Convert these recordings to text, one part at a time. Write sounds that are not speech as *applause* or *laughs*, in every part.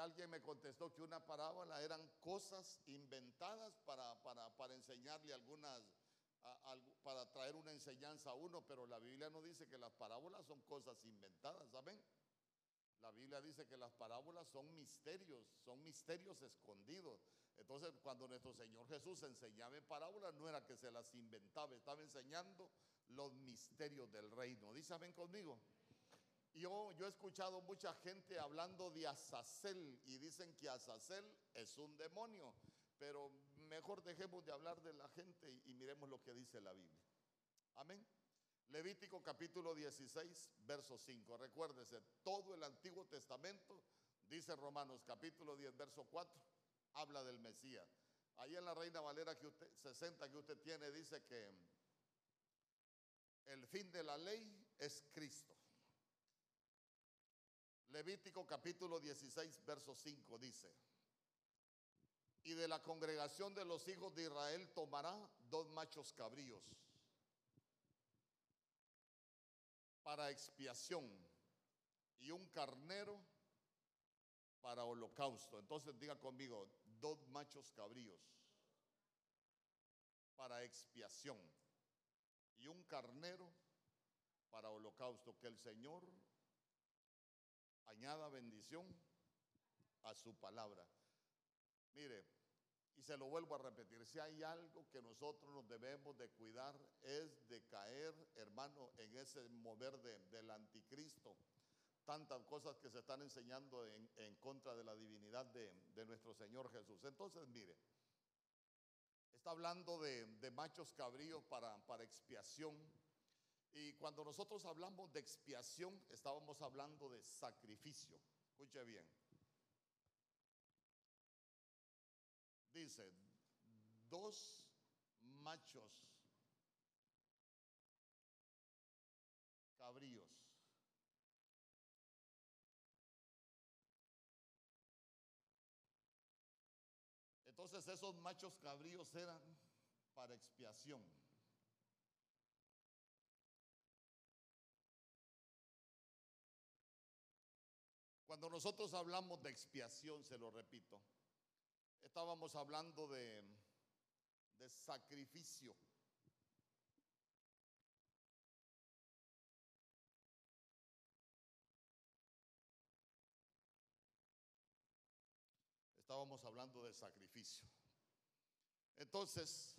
alguien me contestó que una parábola eran cosas inventadas para, para, enseñarle algunas, para traer una enseñanza a uno, pero la Biblia no dice que las parábolas son cosas inventadas, ¿saben? La Biblia dice que las parábolas son misterios, son misterios escondidos. Entonces, cuando nuestro Señor Jesús enseñaba en parábolas, no era que se las inventaba, estaba enseñando los misterios del reino. Dice, ven conmigo. Yo, he escuchado mucha gente hablando de Azazel y dicen que Azazel es un demonio, pero mejor dejemos de hablar de la gente y, miremos lo que dice la Biblia. Amén. Levítico capítulo 16, verso 5. Recuérdese, todo el Antiguo Testamento, dice Romanos capítulo 10, verso 4, habla del Mesías. Ahí en la Reina Valera que usted, 60 que usted tiene, dice que el fin de la ley es Cristo. Levítico capítulo 16, verso 5 dice, y de la congregación de los hijos de Israel tomará dos machos cabríos para expiación y un carnero para holocausto. Entonces diga conmigo, dos machos cabríos para expiación y un carnero para holocausto. Que el Señor añada bendición a su palabra. Mire, y se lo vuelvo a repetir, si hay algo que nosotros nos debemos de cuidar es de caer, hermano, en ese mover del anticristo. Tantas cosas que se están enseñando en, contra de la divinidad de, nuestro Señor Jesús. Entonces, mire, está hablando de, machos cabríos para, para expiación y cuando nosotros hablamos de expiación, estábamos hablando de sacrificio. Escuche bien. Dice, dos machos cabríos. Entonces esos machos cabríos eran para expiación. Cuando nosotros hablamos de expiación, se lo repito, estábamos hablando de, sacrificio. Estábamos hablando de sacrificio. Entonces,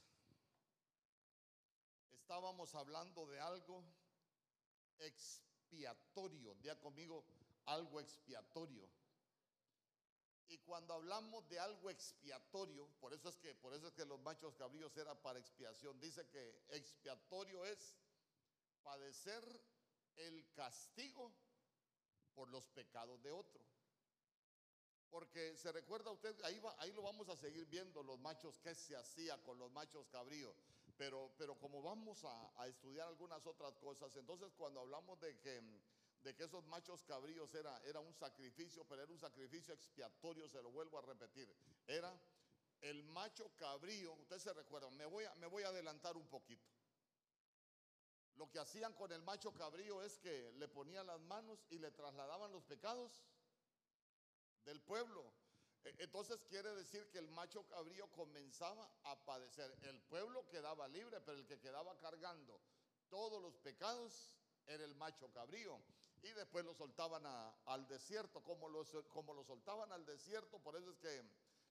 estábamos hablando de algo expiatorio. Día conmigo, algo expiatorio. Y cuando hablamos de algo expiatorio, por eso es que, por eso es que los machos cabríos eran para expiación. Dice que expiatorio es padecer el castigo por los pecados de otro. Porque se recuerda usted, ahí, va, ahí lo vamos a seguir viendo, los machos, qué se hacía con los machos cabríos. Pero, pero como vamos a, a estudiar algunas otras cosas, entonces cuando hablamos de que de que esos machos cabríos era, era un sacrificio, pero era un sacrificio expiatorio, se lo vuelvo a repetir. Era el macho cabrío, usted se recuerda, me voy a, me voy a adelantar un poquito. Lo que hacían con el macho cabrío es que le ponían las manos y le trasladaban los pecados del pueblo. E, entonces quiere decir que el macho cabrío comenzaba a padecer. El pueblo quedaba libre, pero el que quedaba cargando todos los pecados era el macho cabrío y después lo soltaban al desierto. Como lo, como lo soltaban al desierto, por eso es que,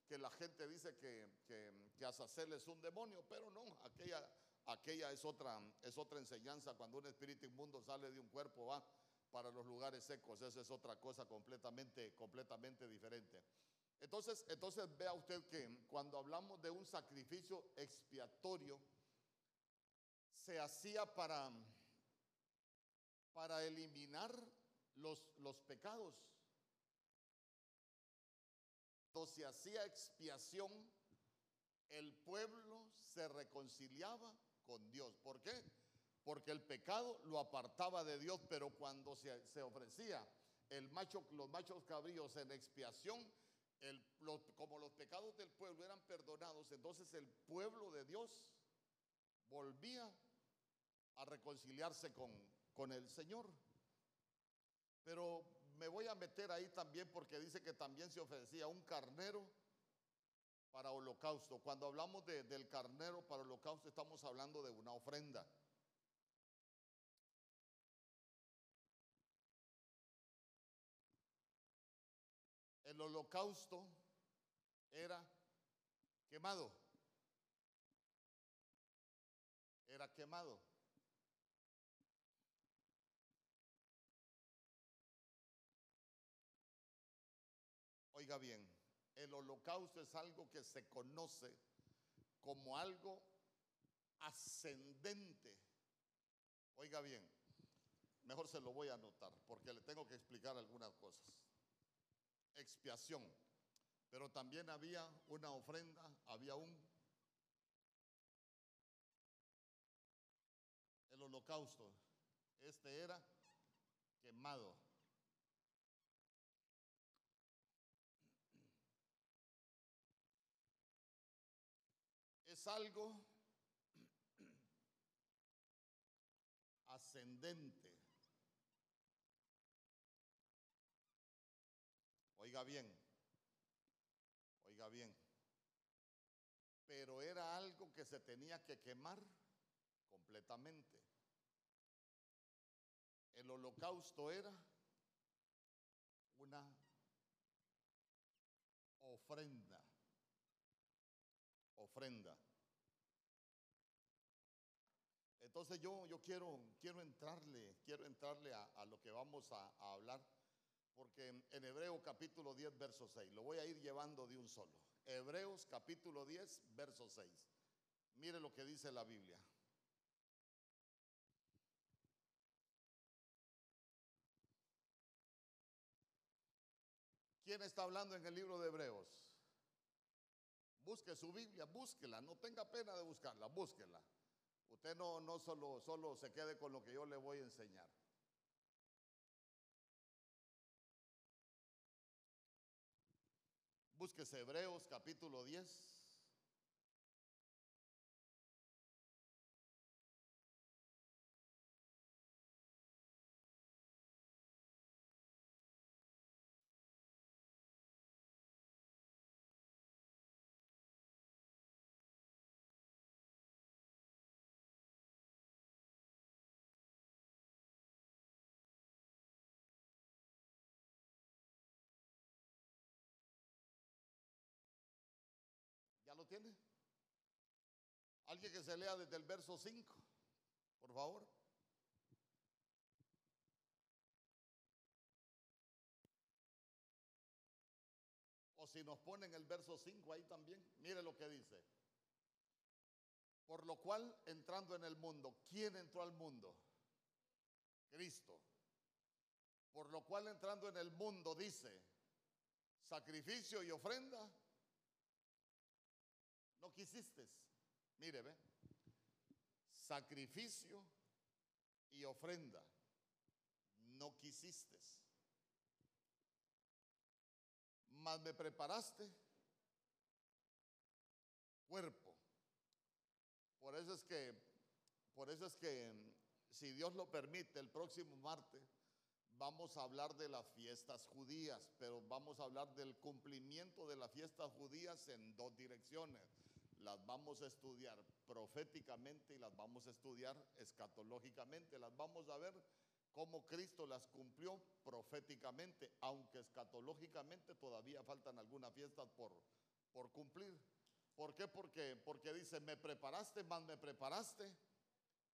que la gente dice que, que, que, Azazel es un demonio, pero no, aquella, aquella es, otra, es otra enseñanza. Cuando un espíritu inmundo sale de un cuerpo, va para los lugares secos, esa es otra cosa completamente, completamente diferente. Entonces, entonces vea usted que cuando hablamos de un sacrificio expiatorio, se hacía para para eliminar los, los pecados. Cuando se hacía expiación, el pueblo se reconciliaba con Dios. ¿Por qué? Porque el pecado lo apartaba de Dios, pero cuando se, se ofrecía el macho, los machos cabríos en expiación, el, como los pecados del pueblo eran perdonados, entonces el pueblo de Dios volvía a reconciliarse con, con el Señor. Pero me voy a meter ahí también porque dice que también se ofrecía un carnero para holocausto. Cuando hablamos de- del carnero para holocausto estamos hablando de una ofrenda. El holocausto era quemado. Era quemado. Oiga bien, el holocausto es algo que se conoce como algo ascendente. Oiga bien, mejor se lo voy a anotar porque le tengo que explicar algunas cosas. Expiación, pero también había una ofrenda, había un... El holocausto, este era quemado. Algo ascendente. Oiga bien, oiga bien. Pero era algo que se tenía que quemar completamente. El holocausto era una ofrenda ofrenda. Entonces yo, yo quiero, quiero entrarle, quiero entrarle a, lo que vamos a, a hablar, porque en, en Hebreo capítulo 10, verso 6, lo voy a ir llevando de un solo. Hebreos capítulo 10, verso 6. Mire lo que dice la Biblia. ¿Quién está hablando en el libro de Hebreos? Busque su Biblia, búsquela, no tenga pena de buscarla, búsquela. Usted no, no solo, solo se quede con lo que yo le voy a enseñar. Búsquese Hebreos capítulo 10. Tiene? Alguien que se lea desde el verso 5, por favor. O si nos ponen el verso 5 ahí también, mire lo que dice. Por lo cual, entrando en el mundo, ¿quién entró al mundo? Cristo. Por lo cual, entrando en el mundo, dice, sacrificio y ofrenda no quisiste. Mire, ve. Sacrificio y ofrenda. No quisiste. Mas me preparaste cuerpo. Por eso es que, por eso es que, si Dios lo permite, el próximo martes vamos a hablar de las fiestas judías, pero vamos a hablar del cumplimiento de las fiestas judías en dos direcciones las vamos a estudiar proféticamente y las vamos a estudiar escatológicamente. Las vamos a ver cómo Cristo las cumplió proféticamente, aunque escatológicamente todavía faltan algunas fiestas por, por cumplir. ¿Por qué? Porque, porque dice, me preparaste, más me preparaste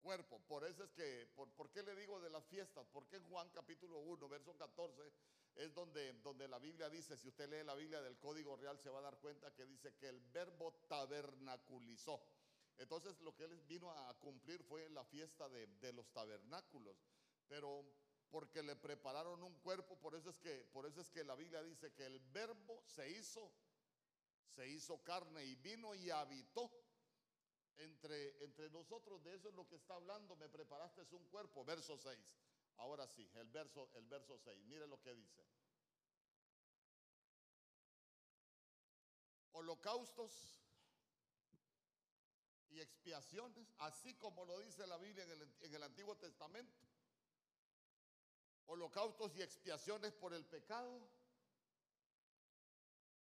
cuerpo. Por eso es que, por, ¿por qué le digo de las fiestas? Porque Juan capítulo 1, verso 14, es donde, donde la Biblia dice, si usted lee la Biblia del Código Real, se va a dar cuenta que dice que el verbo tabernaculizó. Entonces lo que él vino a cumplir fue la fiesta de, de los tabernáculos. Pero porque le prepararon un cuerpo, por eso es que, por eso es que la Biblia dice que el verbo se hizo, se hizo carne y vino y habitó entre, entre nosotros. De eso es lo que está hablando. Me preparaste un cuerpo, verso 6. Ahora sí, el verso, el verso 6. Mire lo que dice. Holocaustos y expiaciones, así como lo dice la Biblia en el, en el Antiguo Testamento. Holocaustos y expiaciones por el pecado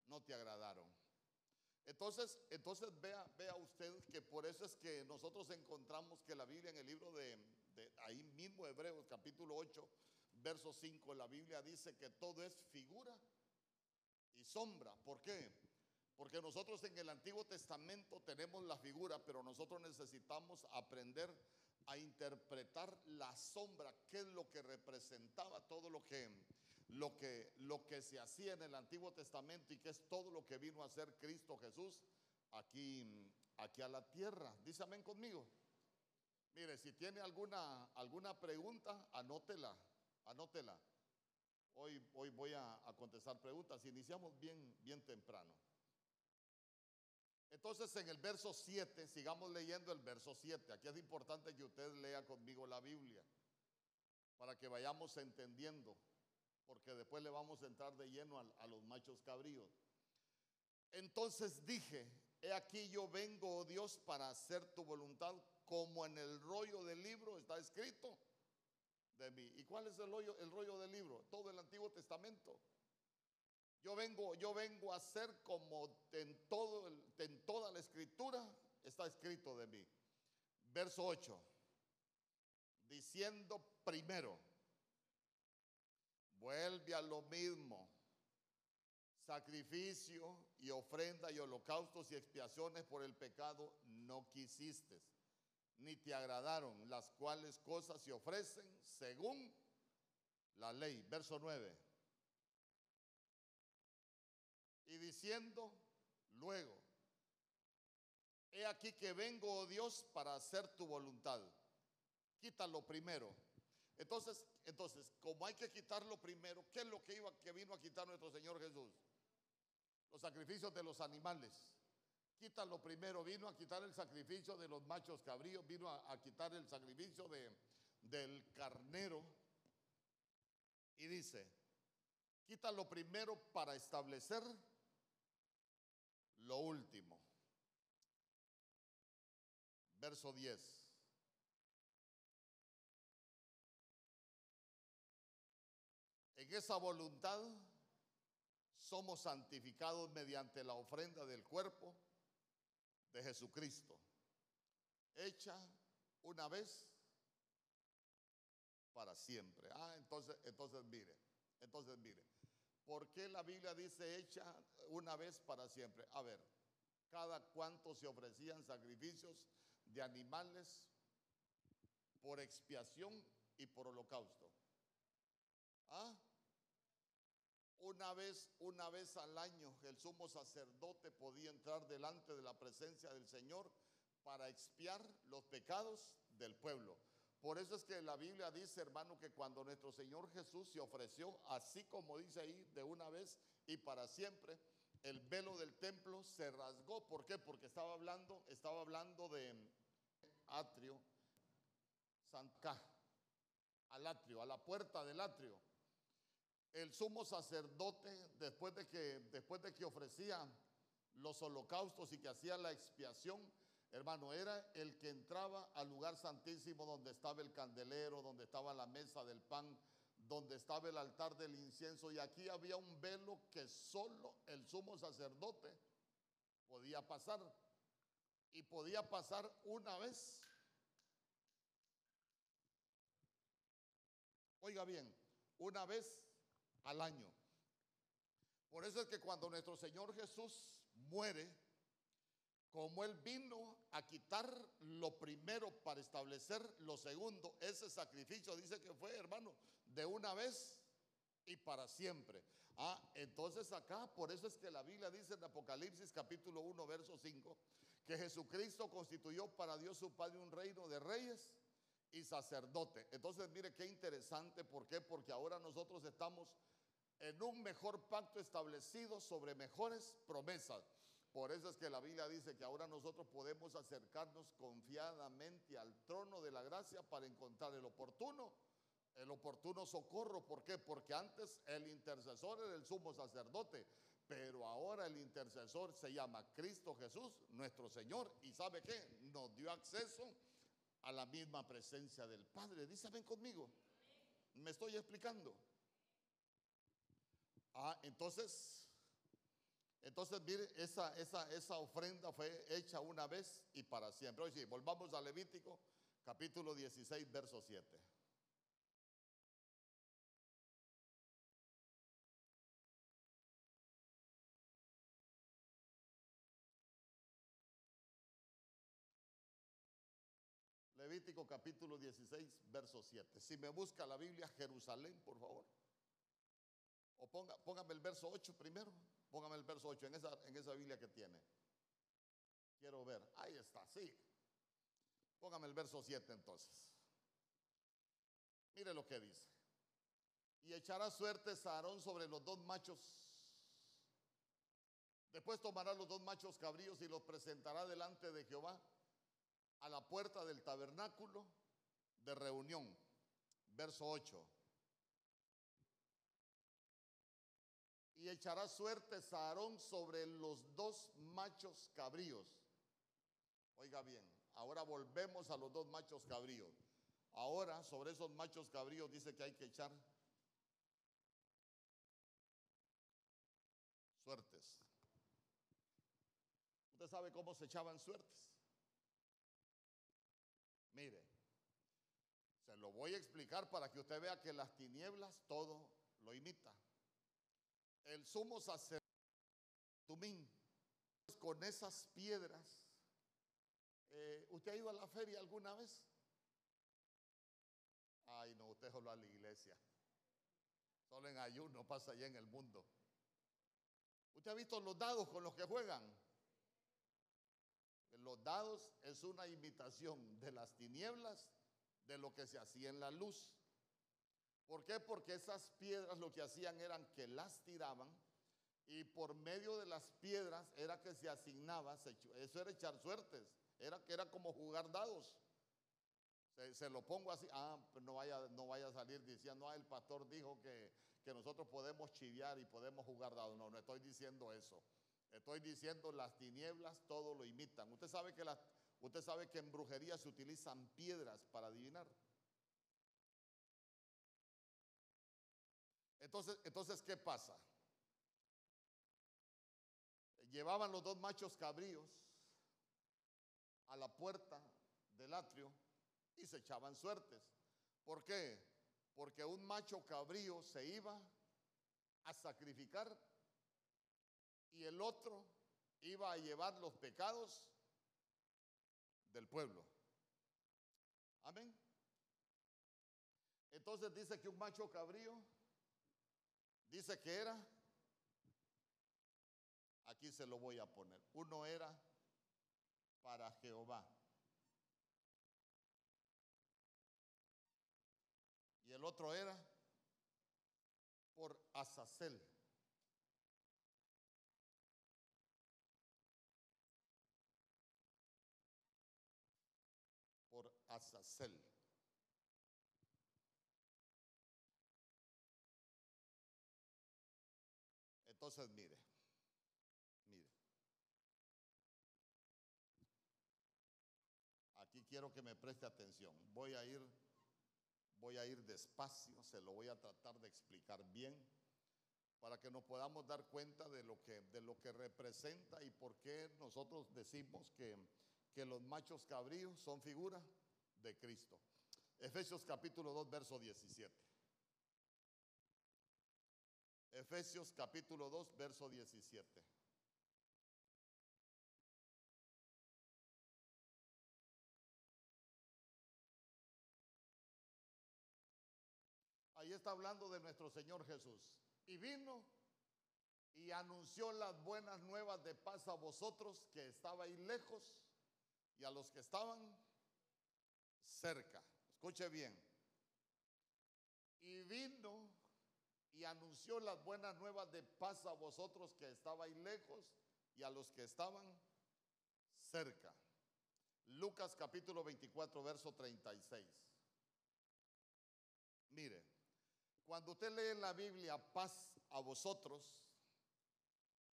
no te agradaron. Entonces, entonces vea, vea usted que por eso es que nosotros encontramos que la Biblia en el libro de, ahí mismo Hebreos capítulo 8, verso 5, la Biblia dice que todo es figura y sombra. ¿Por qué? Porque nosotros en el Antiguo Testamento tenemos la figura, pero nosotros necesitamos aprender a interpretar la sombra, qué es lo que representaba todo lo que, lo que, lo que se hacía en el Antiguo Testamento y qué es todo lo que vino a hacer Cristo Jesús aquí, aquí a la tierra. Dice amén conmigo. Mire, si tiene alguna, alguna pregunta, anótela, anótela. Hoy, hoy voy a, contestar preguntas. Iniciamos bien, bien temprano. Entonces en el verso 7, sigamos leyendo el verso 7. Aquí es importante que usted lea conmigo la Biblia para que vayamos entendiendo, porque después le vamos a entrar de lleno a, a los machos cabríos. Entonces dije, he aquí yo vengo, oh Dios, para hacer tu voluntad, como en el rollo del libro está escrito de mí. ¿Y cuál es el rollo, el rollo del libro? Todo el Antiguo Testamento. Yo vengo, yo vengo a ser como en, todo en toda la escritura está escrito de mí. Verso 8. Diciendo primero, vuelve a lo mismo. Sacrificio y ofrenda y holocaustos y expiaciones por el pecado no quisiste, ni te agradaron, las cuales cosas se ofrecen según la ley. Verso 9 y diciendo luego, he aquí que vengo, oh Dios, para hacer tu voluntad. Quítalo primero. Entonces, entonces, como hay que quitarlo primero, ¿qué es lo que iba que vino a quitar nuestro Señor Jesús? Los sacrificios de los animales. Quítalo primero, vino a quitar el sacrificio de los machos cabríos, vino a, quitar el sacrificio de, del carnero. Y dice, quítalo primero para establecer lo último. Verso 10. En esa voluntad somos santificados mediante la ofrenda del cuerpo de Jesucristo, hecha una vez para siempre. Ah, entonces, entonces mire, entonces mire. ¿Por qué la Biblia dice hecha una vez para siempre? A ver, cada cuánto se ofrecían sacrificios de animales por expiación y por holocausto. ¿Ah? Una vez, una vez al año el sumo sacerdote podía entrar delante de la presencia del Señor para expiar los pecados del pueblo. Por eso es que la Biblia dice, hermano, que cuando nuestro Señor Jesús se ofreció, así como dice ahí, de una vez y para siempre, el velo del templo se rasgó. ¿Por qué? Porque estaba hablando, estaba hablando de atrio, Santa, al atrio, a la puerta del atrio. El sumo sacerdote, después de que, después de que ofrecía los holocaustos y que hacía la expiación, Hermano, era el que entraba al lugar santísimo donde estaba el candelero, donde estaba la mesa del pan, donde estaba el altar del incienso. Y aquí había un velo que solo el sumo sacerdote podía pasar. Y podía pasar una vez. Oiga bien, una vez al año. Por eso es que cuando nuestro Señor Jesús muere, como Él vino a quitar lo primero para establecer lo segundo, ese sacrificio dice que fue, hermano, de una vez y para siempre. Ah, entonces acá, por eso es que la Biblia dice en Apocalipsis capítulo 1, verso 5, que Jesucristo constituyó para Dios su Padre un reino de reyes y sacerdote. Entonces, mire qué interesante, ¿por qué? Porque ahora nosotros estamos en un mejor pacto establecido sobre mejores promesas. Por eso es que la Biblia dice que ahora nosotros podemos acercarnos confiadamente al trono de la gracia para encontrar el oportuno, el oportuno socorro. ¿Por qué? Porque antes el intercesor era el sumo sacerdote, pero ahora el intercesor se llama Cristo Jesús, nuestro Señor. ¿Y sabe qué? Nos dio acceso a la misma presencia del Padre. Dice, ven conmigo. Me estoy explicando. Ah, entonces, Entonces, mire, esa, esa, esa ofrenda fue hecha una vez y para siempre. Oye, volvamos a Levítico, capítulo 16, verso 7. Capítulo 16, verso 7. Si me busca la Biblia, Jerusalén, por favor. O ponga, póngame el verso 8 primero. Póngame el verso 8 en esa, en esa Biblia que tiene. Quiero ver. Ahí está, sí. Póngame el verso 7 entonces. Mire lo que dice. Y echará suertes a sobre los dos machos. Después tomará los dos machos cabríos y los presentará delante de Jehová a la puerta del tabernáculo de reunión. Verso 8. Y echará suertes a Aarón sobre los dos machos cabríos. Oiga bien, ahora volvemos a los dos machos cabríos. Ahora sobre esos machos cabríos dice que hay que echar suertes. ¿Usted sabe cómo se echaban suertes? Mire, se lo voy a explicar para que usted vea que las tinieblas todo lo imita. El sumo sacerdote Tumín, con esas piedras. Eh, ¿Usted ha ido a la feria alguna vez? Ay, no, usted solo a la iglesia. Solo en ayuno pasa allá en el mundo. ¿Usted ha visto los dados con los que juegan? Los dados es una imitación de las tinieblas de lo que se hacía en la luz. ¿Por qué? Porque esas piedras lo que hacían eran que las tiraban y por medio de las piedras era que se asignaba, eso era echar suertes, era que era como jugar dados. Se, lo pongo así, ah, pues no vaya, no vaya a salir diciendo, ah, el pastor dijo que, que nosotros podemos chiviar y podemos jugar dados. No, no estoy diciendo eso. Estoy diciendo las tinieblas todo lo imitan. Usted sabe que las, usted sabe que en brujería se utilizan piedras para adivinar. Entonces, entonces ¿qué pasa? Llevaban los dos machos cabríos a la puerta del atrio y se echaban suertes. ¿Por qué? Porque un macho cabrío se iba a sacrificar y el otro iba a llevar los pecados del pueblo. Amén. Entonces dice que un macho cabrío dice que era, aquí se lo voy a poner, uno era para Jehová. Y el otro era por Azazel. Azazel. Entonces, mire, mire. Aquí quiero que me preste atención. Voy a ir voy a ir despacio, se lo voy a tratar de explicar bien para que nos podamos dar cuenta de lo que, de lo que representa y por qué nosotros decimos que, que los machos cabríos son figuras de Cristo. Efesios capítulo 2, verso 17. Efesios capítulo 2, verso 17. Ahí está hablando de nuestro Señor Jesús. Y vino y anunció las buenas nuevas de paz a vosotros que estabais lejos y a los que estaban cerca. Escuche bien. Y vino y anunció las buenas nuevas de paz a vosotros que estabais lejos y a los que estaban cerca. Lucas capítulo 24, verso 36. Mire, cuando usted lee en la Biblia paz a vosotros,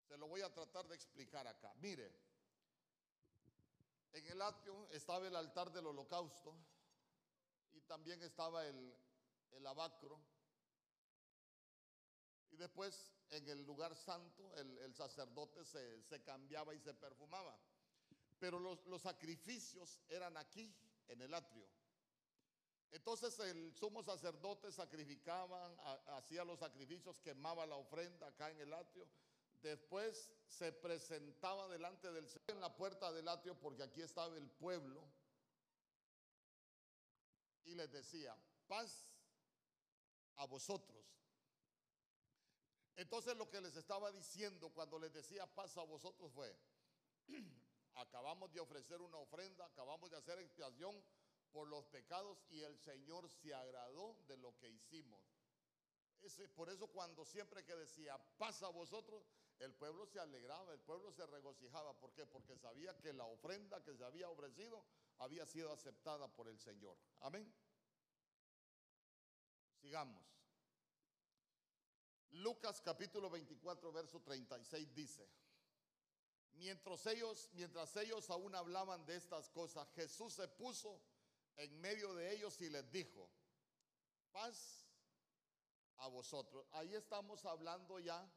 se lo voy a tratar de explicar acá. Mire, en el atrio estaba el altar del holocausto y también estaba el, el abacro. Y después en el lugar santo el, sacerdote se, cambiaba y se perfumaba. Pero los, los sacrificios eran aquí, en el atrio. Entonces el sumo sacerdote sacrificaba, hacía los sacrificios, quemaba la ofrenda acá en el atrio. Después se presentaba delante del Señor en la puerta del atrio porque aquí estaba el pueblo. Y les decía, paz a vosotros. Entonces lo que les estaba diciendo cuando les decía paz a vosotros fue, *clears throat* acabamos de ofrecer una ofrenda, acabamos de hacer expiación por los pecados y el Señor se agradó de lo que hicimos. Por eso cuando siempre que decía paz a vosotros, el pueblo se alegraba, el pueblo se regocijaba. ¿Por qué? Porque sabía que la ofrenda que se había ofrecido había sido aceptada por el Señor. Amén. Sigamos. Lucas capítulo 24, verso 36 dice, mientras ellos, mientras ellos aún hablaban de estas cosas, Jesús se puso en medio de ellos y les dijo, paz a vosotros. Ahí estamos hablando ya,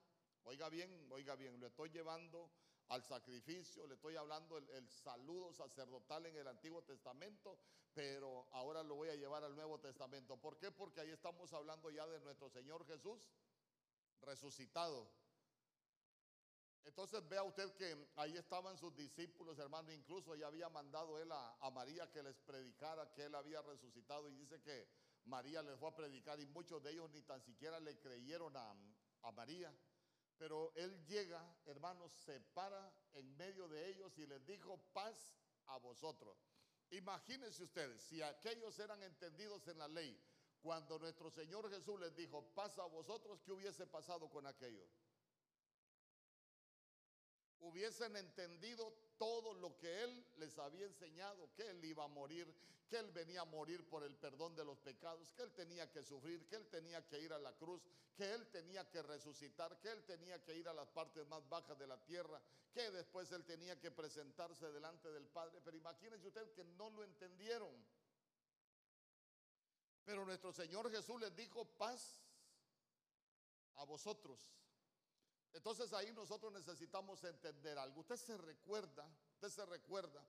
oiga bien, oiga bien, lo estoy llevando al sacrificio, le estoy hablando el, saludo sacerdotal en el Antiguo Testamento, pero ahora lo voy a llevar al Nuevo Testamento. ¿Por qué? Porque ahí estamos hablando ya de nuestro Señor Jesús resucitado. Entonces vea usted que ahí estaban sus discípulos, hermano, incluso ya había mandado él a, María que les predicara que él había resucitado y dice que María les fue a predicar y muchos de ellos ni tan siquiera le creyeron a, a María. Pero él llega, hermanos, se para en medio de ellos y les dijo, paz a vosotros. Imagínense ustedes, si aquellos eran entendidos en la ley, cuando nuestro Señor Jesús les dijo, paz a vosotros, ¿qué hubiese pasado con aquellos? Hubiesen entendido todo lo que Él les había enseñado, que Él iba a morir, que Él venía a morir por el perdón de los pecados, que Él tenía que sufrir, que Él tenía que ir a la cruz, que Él tenía que resucitar, que Él tenía que ir a las partes más bajas de la tierra, que después Él tenía que presentarse delante del Padre. Pero imagínense usted que no lo entendieron. Pero nuestro Señor Jesús les dijo paz a vosotros. Entonces ahí nosotros necesitamos entender algo. Usted se recuerda, usted se recuerda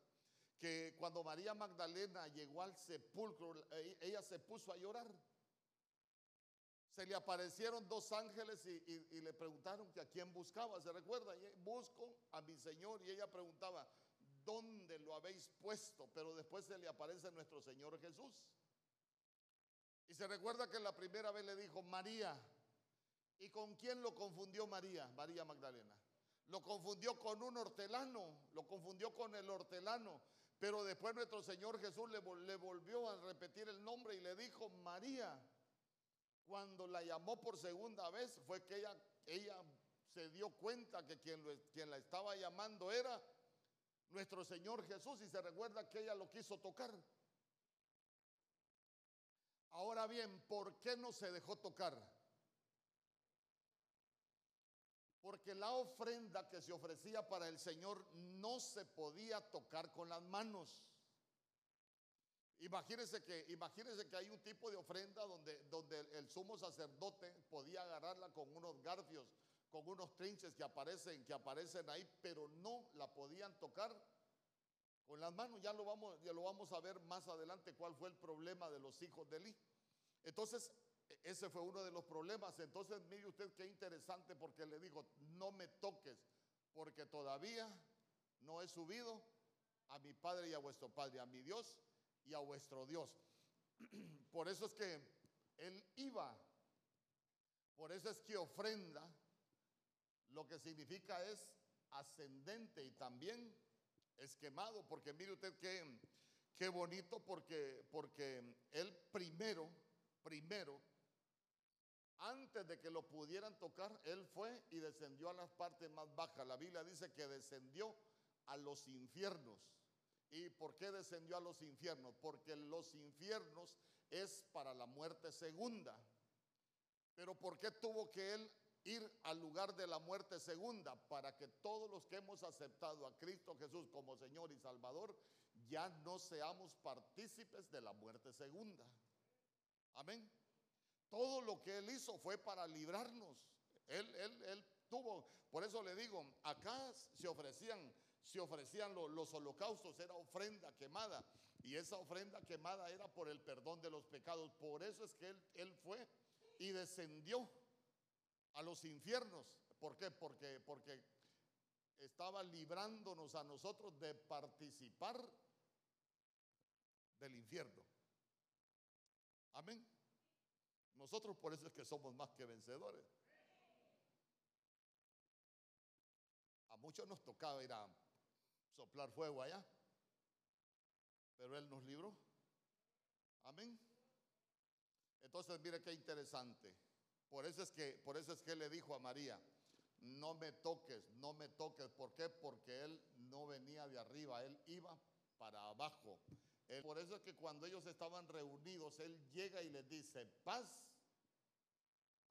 que cuando María Magdalena llegó al sepulcro, e, ella se puso a llorar. Se le aparecieron dos ángeles y, le preguntaron que a quién buscaba. ¿Se recuerda? busco a mi Señor. Y ella preguntaba, ¿dónde lo habéis puesto? Pero después se le aparece nuestro Señor Jesús. Y se recuerda que la primera vez le dijo, María. ¿Y con quién lo confundió María? María Magdalena. Lo confundió con un hortelano, lo confundió con el hortelano. Pero después nuestro Señor Jesús le, volvió a repetir el nombre y le dijo María. Cuando la llamó por segunda vez fue que ella, ella se dio cuenta que quien, quien la estaba llamando era nuestro Señor Jesús y se recuerda que ella lo quiso tocar. Ahora bien, ¿por qué no se dejó tocar? Porque la ofrenda que se ofrecía para el Señor no se podía tocar con las manos. Imagínense que, imagínense que hay un tipo de ofrenda donde, donde el sumo sacerdote podía agarrarla con unos garfios, con unos trinches que aparecen, que aparecen ahí, pero no la podían tocar con las manos. Ya lo vamos, ya lo vamos a ver más adelante cuál fue el problema de los hijos de Eli. Entonces, ese fue uno de los problemas. Entonces, mire usted qué interesante porque le dijo, no me toques, porque todavía no he subido a mi Padre y a vuestro Padre, a mi Dios y a vuestro Dios. *clears throat* Por eso es que Él iba, por eso es que ofrenda, lo que significa es ascendente y también esquemado, porque mire usted qué, qué bonito, porque, porque Él primero, primero, antes de que lo pudieran tocar, él fue y descendió a las partes más bajas. La Biblia dice que descendió a los infiernos. ¿Y por qué descendió a los infiernos? Porque los infiernos es para la muerte segunda. Pero ¿por qué tuvo que él ir al lugar de la muerte segunda? Para que todos los que hemos aceptado a Cristo Jesús como Señor y Salvador ya no seamos partícipes de la muerte segunda. Amén. Todo lo que Él hizo fue para librarnos. Él, él, él tuvo, por eso le digo, acá se ofrecían, se ofrecían los holocaustos, era ofrenda quemada. Y esa ofrenda quemada era por el perdón de los pecados. Por eso es que él, él fue y descendió a los infiernos. ¿Por qué? Porque, porque estaba librándonos a nosotros de participar del infierno. Amén. Nosotros por eso es que somos más que vencedores. A muchos nos tocaba ir a soplar fuego allá, pero Él nos libró. Amén. Entonces, mire qué interesante. Por eso es que, por eso es que le dijo a María, no me toques, no me toques. ¿Por qué? Porque él no venía de arriba, él iba para abajo. por eso es que cuando ellos estaban reunidos, él llega y les dice, paz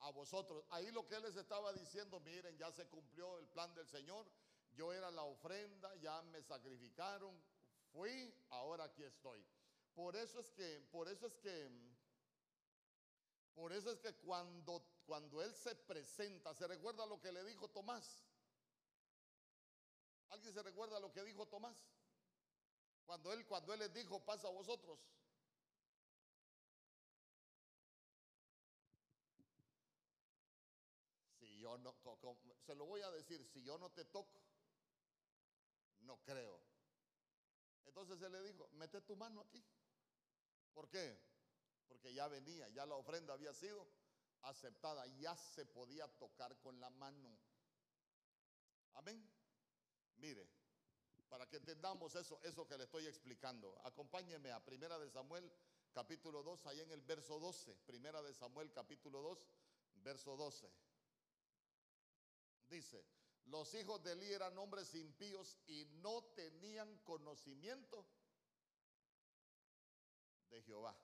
a vosotros. Ahí lo que él les estaba diciendo, miren, ya se cumplió el plan del Señor. Yo era la ofrenda, ya me sacrificaron, fui, ahora aquí estoy. Por eso es que, por eso es que por eso es que cuando, cuando Él se presenta, ¿se recuerda lo que le dijo Tomás? ¿Alguien se recuerda lo que dijo Tomás? Cuando Él, cuando él les dijo, pasa a vosotros. Si yo no, se lo voy a decir, si yo no te toco, no creo. Entonces él le dijo, mete tu mano aquí. ¿Por qué? porque ya venía, ya la ofrenda había sido aceptada, ya se podía tocar con la mano. Amén. Mire, para que entendamos eso, eso que le estoy explicando, acompáñeme a Primera de Samuel capítulo 2, ahí en el verso 12. Primera de Samuel capítulo 2, verso 12. Dice, los hijos de Eli eran hombres impíos y no tenían conocimiento de Jehová.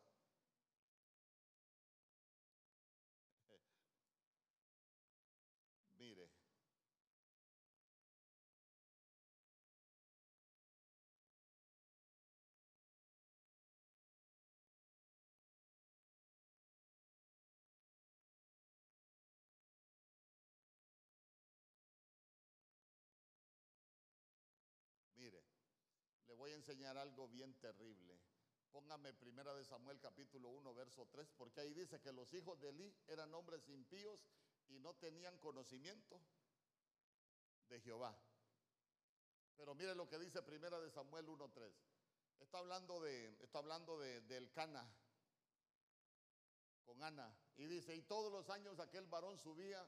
Voy a enseñar algo bien terrible. Póngame primera de Samuel capítulo 1, verso 3, porque ahí dice que los hijos de Eli eran hombres impíos y no tenían conocimiento de Jehová. Pero mire lo que dice primera de Samuel 1.3. Está hablando de, está hablando de, del Cana con Ana. Y dice, y todos los años aquel varón subía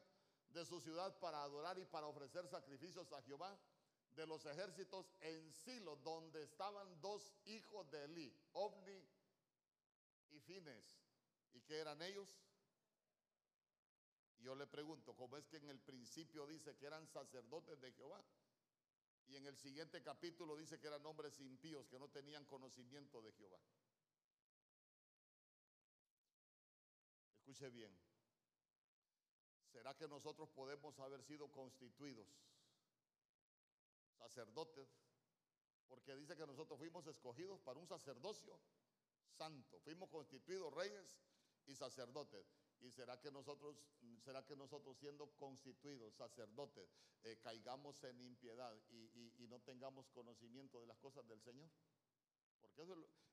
de su ciudad para adorar y para ofrecer sacrificios a Jehová de los ejércitos en Silo, donde estaban dos hijos de Eli, Ovni y Fines. ¿Y qué eran ellos? yo le pregunto, ¿cómo es que en el principio dice que eran sacerdotes de Jehová? Y en el siguiente capítulo dice que eran hombres impíos que no tenían conocimiento de Jehová. Escuche bien. ¿Será que nosotros podemos haber sido constituidos sacerdotes, porque dice que nosotros fuimos escogidos para un sacerdocio santo, fuimos constituidos reyes y sacerdotes. ¿Y será que nosotros, será que nosotros siendo constituidos sacerdotes eh, caigamos en impiedad y, no tengamos conocimiento de las cosas del Señor? Porque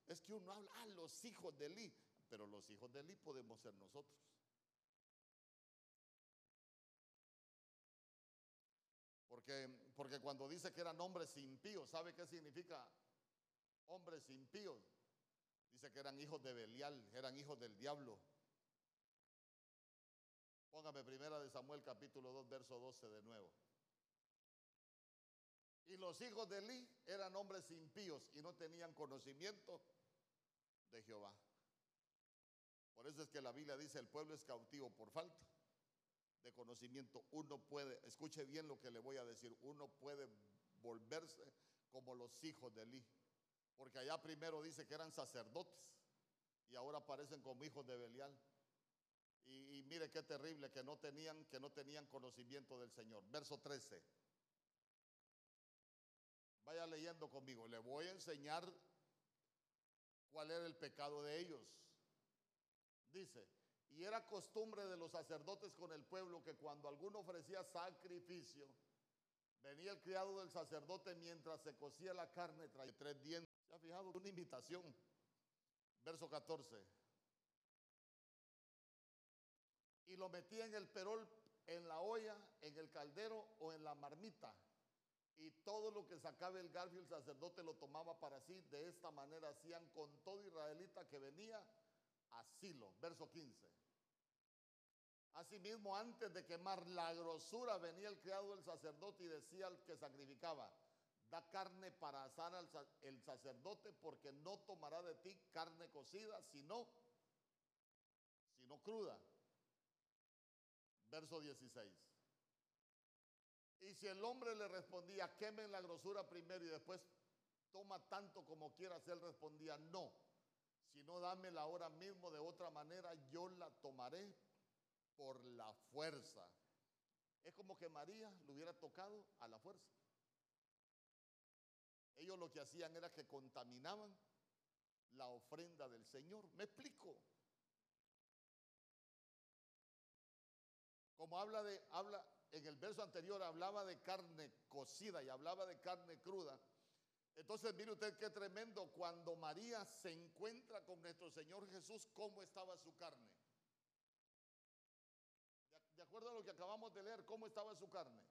es que uno habla, ah, los hijos de Eli, pero los hijos de Eli podemos ser nosotros. Porque, cuando dice que eran hombres impíos, ¿sabe qué significa hombres impíos? Dice que eran hijos de Belial, eran hijos del diablo. Póngame primera de Samuel capítulo 2, verso 12 de nuevo. Y los hijos de Eli eran hombres impíos y no tenían conocimiento de Jehová. Por eso es que la Biblia dice, el pueblo es cautivo por falta de conocimiento, uno puede, escuche bien lo que le voy a decir, uno puede volverse como los hijos de Eli. Porque allá primero dice que eran sacerdotes y ahora aparecen como hijos de Belial. Y, mire qué terrible que no tenían que no tenían conocimiento del Señor. Verso 13. Vaya leyendo conmigo. Le voy a enseñar cuál era el pecado de ellos. Dice, Y era costumbre de los sacerdotes con el pueblo que cuando alguno ofrecía sacrificio, venía el criado del sacerdote mientras se cocía la carne, traía tres dientes. ¿Se ha fijado? Una invitación. Verso 14. Y lo metía en el perol, en la olla, en el caldero o en la marmita. Y todo lo que sacaba el garfio el sacerdote lo tomaba para sí. De esta manera hacían con todo israelita que venía a Silo. Verso 15. Asimismo, antes de quemar la grosura, venía el criado del sacerdote y decía al que sacrificaba, da carne para asar al sacerdote porque no tomará de ti carne cocida, sino, sino cruda. Verso 16. Y si el hombre le respondía, quemen la grosura primero y después toma tanto como quieras, él respondía, no, sino dame la hora mismo, de otra manera yo la tomaré por la fuerza. Es como que María lo hubiera tocado a la fuerza. Ellos lo que hacían era que contaminaban la ofrenda del Señor. ¿Me explico? Como habla de habla en el verso anterior hablaba de carne cocida y hablaba de carne cruda. Entonces mire usted qué tremendo Se encuentra con nuestro Señor Jesús, cómo estaba su carne acuerdo a lo que acabamos de leer, cómo estaba su carne.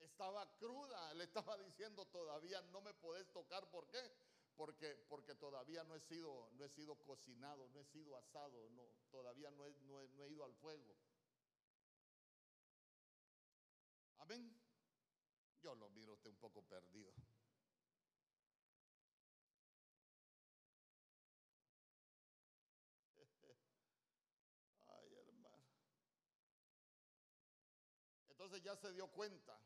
Estaba cruda, le estaba diciendo todavía no me podés tocar, ¿por qué? Porque, porque todavía no he, sido, no he sido cocinado, no he sido asado, no, todavía no he, no he ido al fuego. Amén. Yo lo miro usted un poco perdido. Ya se dio cuenta,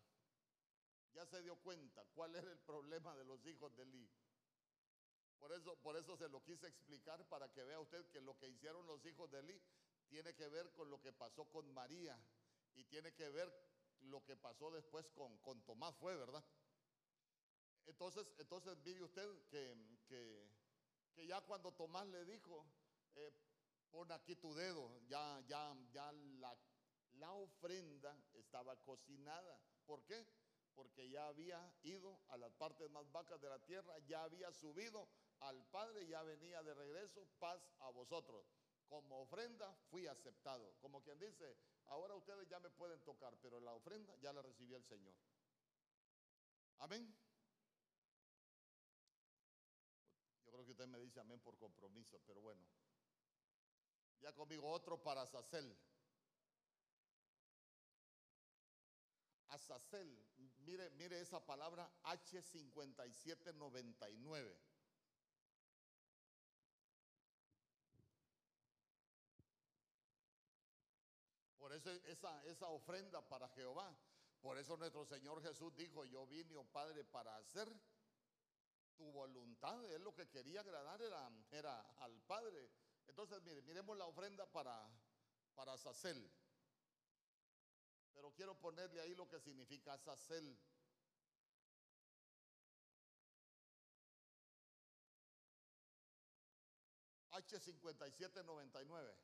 ya se dio cuenta cuál era el problema de los hijos de Eli. Por eso, por eso se lo quise explicar para que vea usted que lo que hicieron los hijos de Eli tiene que ver con lo que pasó con María y tiene que ver lo que pasó después con, con Tomás fue, ¿verdad? Entonces, entonces mire usted que, que, ya cuando Tomás le dijo, eh, pon aquí tu dedo, ya, ya, ya la la ofrenda estaba cocinada. ¿Por qué? Porque ya había ido a las partes más vacas de la tierra, ya había subido al Padre, ya venía de regreso, paz a vosotros. Como ofrenda fui aceptado. Como quien dice, ahora ustedes ya me pueden tocar, pero la ofrenda ya la recibió el Señor. Amén. Yo creo que usted me dice amén por compromiso, pero bueno. Ya conmigo otro para Sacel. Azazel, mire, mire esa palabra H5799. Por eso esa, esa ofrenda para Jehová. Por eso nuestro Señor Jesús dijo, yo vine, oh Padre, para hacer tu voluntad. Él lo que quería agradar era, era al Padre. Entonces, mire, miremos la ofrenda para, para. Pero quiero ponerle ahí lo que significa Sacel. H5799.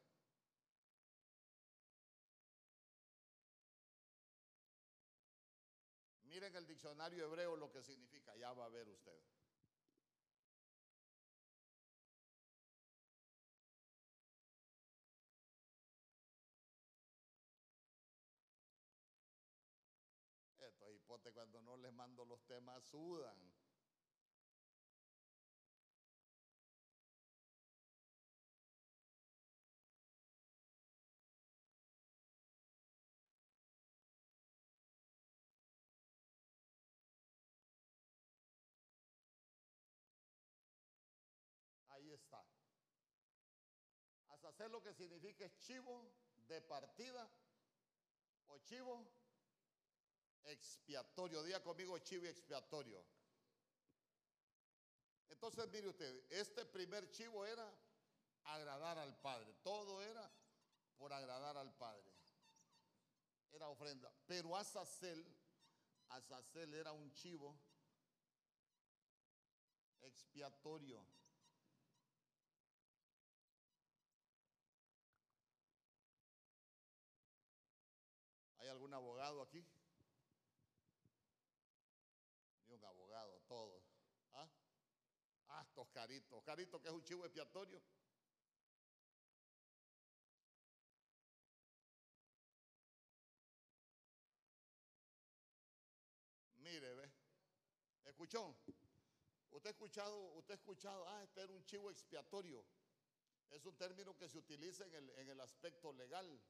Miren el diccionario hebreo lo que significa, ya va a ver usted. Cuando no les mando los temas sudan. Ahí está. Hasta hacer lo que significa chivo de partida o chivo expiatorio. Diga conmigo chivo expiatorio. Entonces, mire usted, este primer chivo era agradar al Padre. Todo era por agradar al Padre. Era ofrenda. Pero Azazel, Azazel era un chivo expiatorio. ¿Hay algún abogado aquí? Oscarito. Oscarito, que es un chivo expiatorio. Mire, ve. ¿Escuchó? Usted ha escuchado, usted ha escuchado, ah, este era un chivo expiatorio. Es un término que se utiliza en el, en el aspecto legal.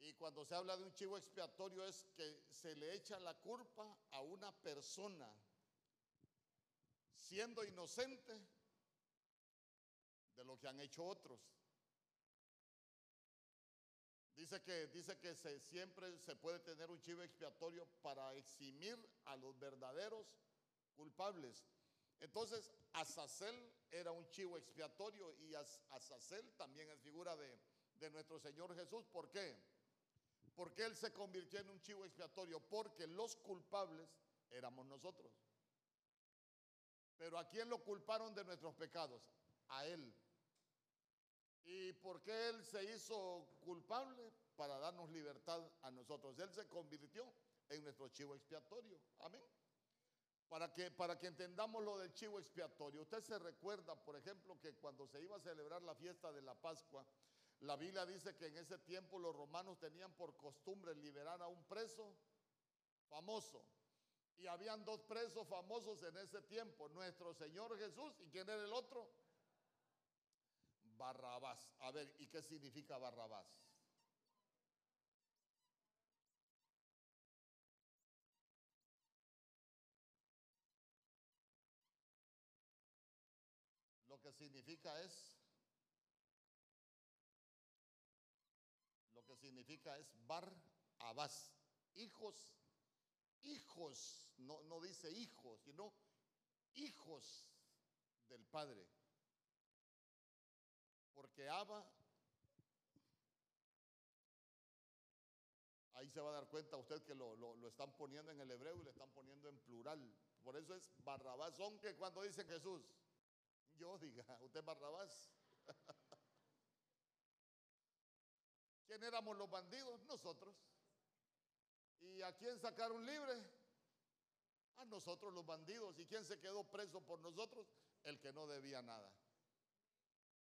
Y cuando se habla de un chivo expiatorio es que se le echa la culpa a una persona siendo inocente de lo que han hecho otros. Dice que, dice que se, siempre se puede tener un chivo expiatorio para eximir a los verdaderos culpables. Entonces, Azazel era un chivo expiatorio y Azazel también es figura de, de nuestro Señor Jesús. ¿Por qué? Porque Él se convirtió en un chivo expiatorio, porque los culpables éramos nosotros. Pero ¿a quién lo culparon de nuestros pecados? A Él. ¿Y por qué Él se hizo culpable? Para darnos libertad a nosotros. Él se convirtió en nuestro chivo expiatorio. Amén. Para que, para que entendamos lo del chivo expiatorio, usted se recuerda, por ejemplo, que cuando se iba a celebrar la fiesta de la Pascua, la Biblia dice que en ese tiempo los romanos tenían por costumbre liberar a un preso famoso. Y habían dos presos famosos en ese tiempo, nuestro Señor Jesús y quién era el otro? Barrabás. A ver, ¿y qué significa Barrabás? Lo que significa es, lo que significa es Bar Abás, hijos, hijos, no, no dice hijos, sino hijos del Padre. Porque Abba, ahí se va a dar cuenta usted que lo, lo, están poniendo en el hebreo y le están poniendo en plural. Por eso es Barrabás, aunque cuando dice Jesús, yo diga, usted Barrabás. *laughs* ¿Quién éramos los bandidos? Nosotros. ¿Y a quién sacaron libre? A nosotros los bandidos. ¿Y quién se quedó preso por nosotros? El que no debía nada.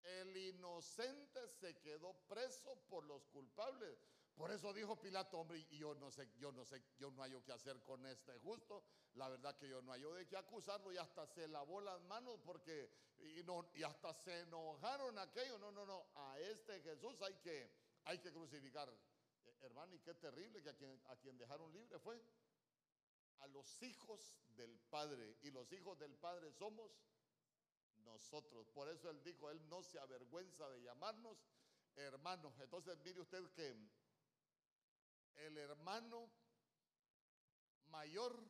El inocente se quedó preso por los culpables. Por eso dijo Pilato, hombre, y yo no sé, yo no sé, yo no hallo qué hacer con este justo. La verdad que yo no hallo de qué acusarlo y hasta se lavó las manos porque, y, no, y hasta se enojaron aquello. No, no, no, a este Jesús hay que, hay que crucificar. Eh, hermano, y qué terrible que a quien, a quien dejaron libre fue a los hijos del Padre. Y los hijos del Padre somos nosotros. Por eso Él dijo, Él no se avergüenza de llamarnos hermanos. Entonces mire usted que el hermano mayor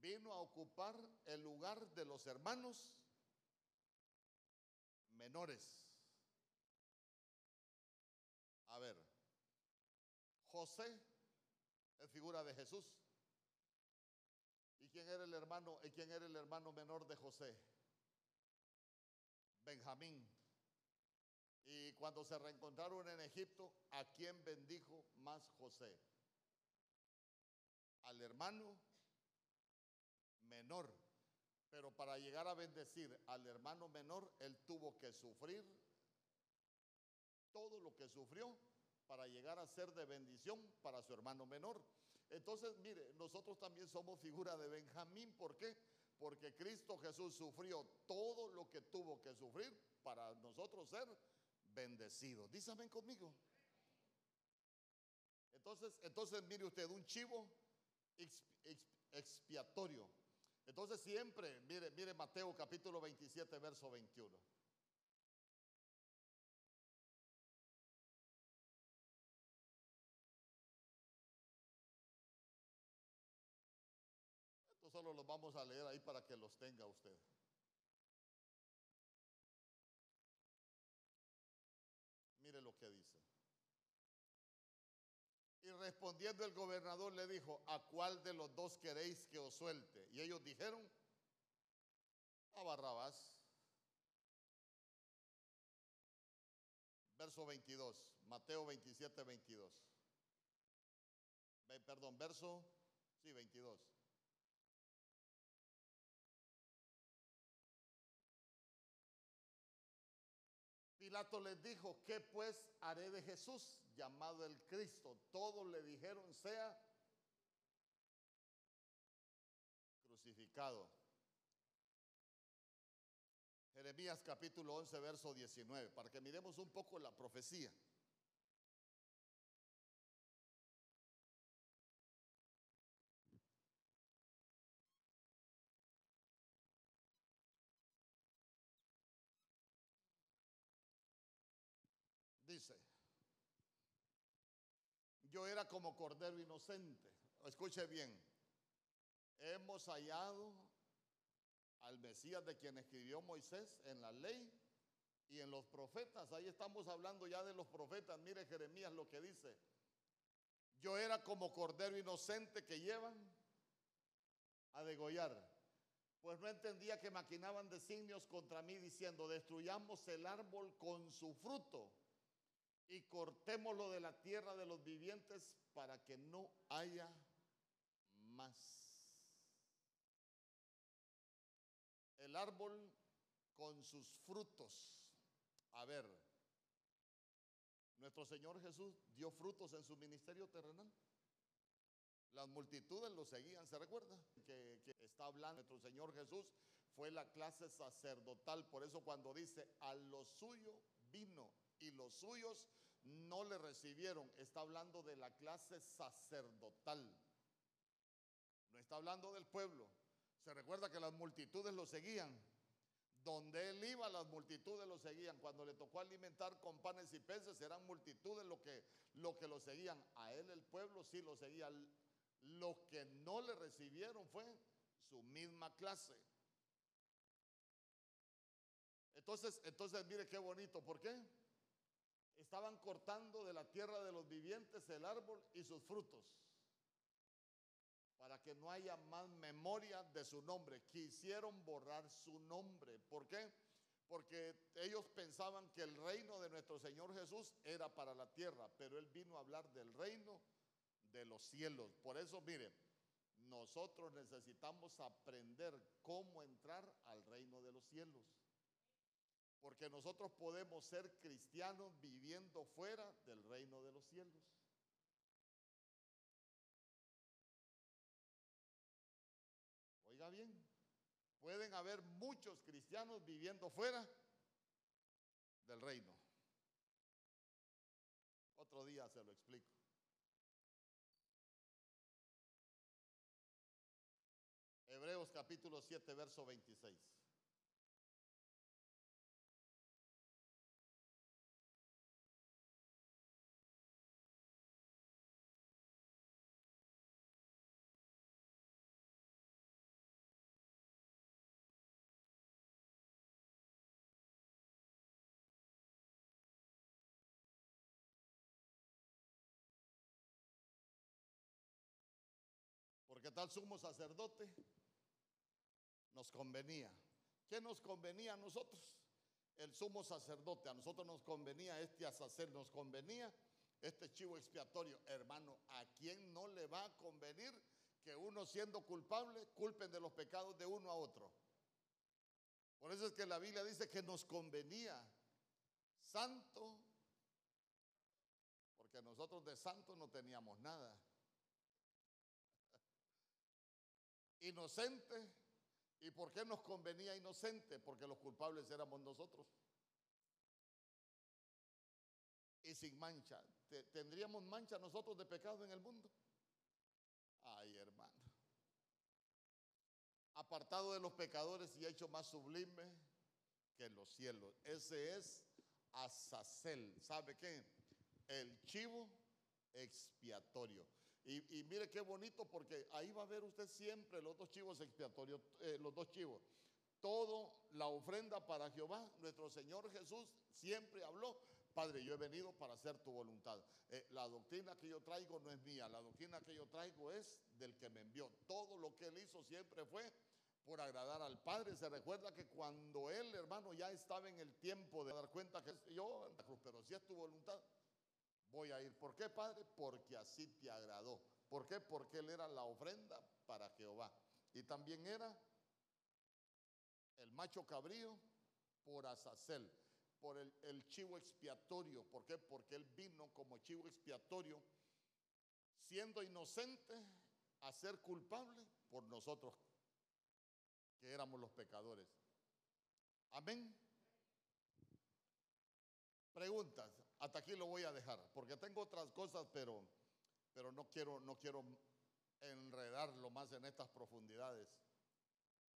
vino a ocupar el lugar de los hermanos menores. A ver, José es figura de Jesús. ¿Y quién era el hermano? ¿Y quién era el hermano menor de José? Benjamín. Y cuando se reencontraron en Egipto, ¿a quién bendijo más José? Al hermano menor. Pero para llegar a bendecir al hermano menor, él tuvo que sufrir todo lo que sufrió para llegar a ser de bendición para su hermano menor. Entonces, mire, nosotros también somos figura de Benjamín. ¿Por qué? Porque Cristo Jesús sufrió todo lo que tuvo que sufrir para nosotros ser bendecidos. Dísame conmigo. Entonces, entonces mire usted, un chivo expiatorio. Entonces siempre, mire, mire Mateo capítulo 27, verso 21. Vamos a leer ahí para que los tenga usted. Mire lo que dice. Y respondiendo el gobernador le dijo, ¿a cuál de los dos queréis que os suelte? Y ellos dijeron, a Barrabás. Verso 22, Mateo 27, 22. perdón, verso, sí, 22. Pilato les dijo, ¿qué pues haré de Jesús llamado el Cristo? Todos le dijeron, sea crucificado. Jeremías capítulo 11, verso 19, para que miremos un poco la profecía. Dice, yo era como cordero inocente. Escuche bien, hemos hallado al Mesías de quien escribió Moisés en la ley y en los profetas. Ahí estamos hablando ya de los profetas. Mire Jeremías lo que dice. Yo era como cordero inocente que llevan a degollar. Pues no entendía que maquinaban designios contra mí diciendo, destruyamos el árbol con su fruto y cortémoslo de la tierra de los vivientes para que no haya más. el árbol con sus frutos. A ver, nuestro Señor Jesús dio frutos en su ministerio terrenal. Las multitudes lo seguían, ¿se recuerda? Que, está hablando nuestro Señor Jesús fue la clase sacerdotal. Por eso cuando dice, a lo suyo vino y los suyos no le recibieron, está hablando de la clase sacerdotal. No está hablando del pueblo, se recuerda que las multitudes lo seguían. Donde él iba, las multitudes lo seguían. Cuando le tocó alimentar con panes y peces, eran multitudes lo que, lo que lo seguían. A él el pueblo sí lo seguía. Lo que no le recibieron fue su misma clase. Entonces, entonces mire qué bonito. ¿Por qué? Estaban cortando de la tierra de los vivientes el árbol y sus frutos para que no haya más memoria de su nombre. Quisieron borrar su nombre. ¿Por qué? Porque ellos pensaban que el reino de nuestro Señor Jesús era para la tierra, pero Él vino a hablar del reino de los cielos. Por eso, mire, nosotros necesitamos aprender cómo entrar al reino de los cielos. Porque nosotros podemos ser cristianos viviendo fuera del reino de los cielos. bien, pueden haber muchos cristianos viviendo fuera del reino. Otro día se lo explico. Hebreos capítulo 7, verso 26. Tal sumo sacerdote nos convenía. ¿Qué nos convenía a nosotros? El sumo sacerdote. A nosotros nos convenía este asacer, nos convenía este chivo expiatorio. Hermano, ¿a quién no le va a convenir que uno siendo culpable culpen de los pecados de uno a otro? Por eso es que la Biblia dice que nos convenía santo, porque nosotros de santo no teníamos nada. Inocente. ¿Y por qué nos convenía inocente? Porque los culpables éramos nosotros. Y sin mancha. ¿Tendríamos mancha nosotros de pecado en el mundo? Ay, hermano. Apartado de los pecadores y hecho más sublime que los cielos. Ese es Azazel. ¿Sabe qué? El chivo expiatorio. Y, mire qué bonito porque ahí va a ver usted siempre los dos chivos expiatorios, eh, los dos chivos. Todo la ofrenda para Jehová, nuestro Señor Jesús siempre habló, Padre, yo he venido para hacer tu voluntad. Eh, la doctrina que yo traigo no es mía, la doctrina que yo traigo es del que me envió. Todo lo que él hizo siempre fue por agradar al Padre. Se recuerda que cuando él, hermano, ya estaba en el tiempo de dar cuenta que yo, pero si es tu voluntad, voy a ir. ¿Por qué, Padre? Porque así te agradó. ¿Por qué? Porque él era la ofrenda para Jehová. Y también era el macho cabrío por Azazel, por el, el chivo expiatorio. ¿Por qué? Porque él vino como chivo expiatorio, siendo inocente, a ser culpable por nosotros, que éramos los pecadores. Amén. Preguntas. Hasta aquí lo voy a dejar, porque tengo otras cosas, pero, pero no quiero, no quiero enredarlo más en estas profundidades.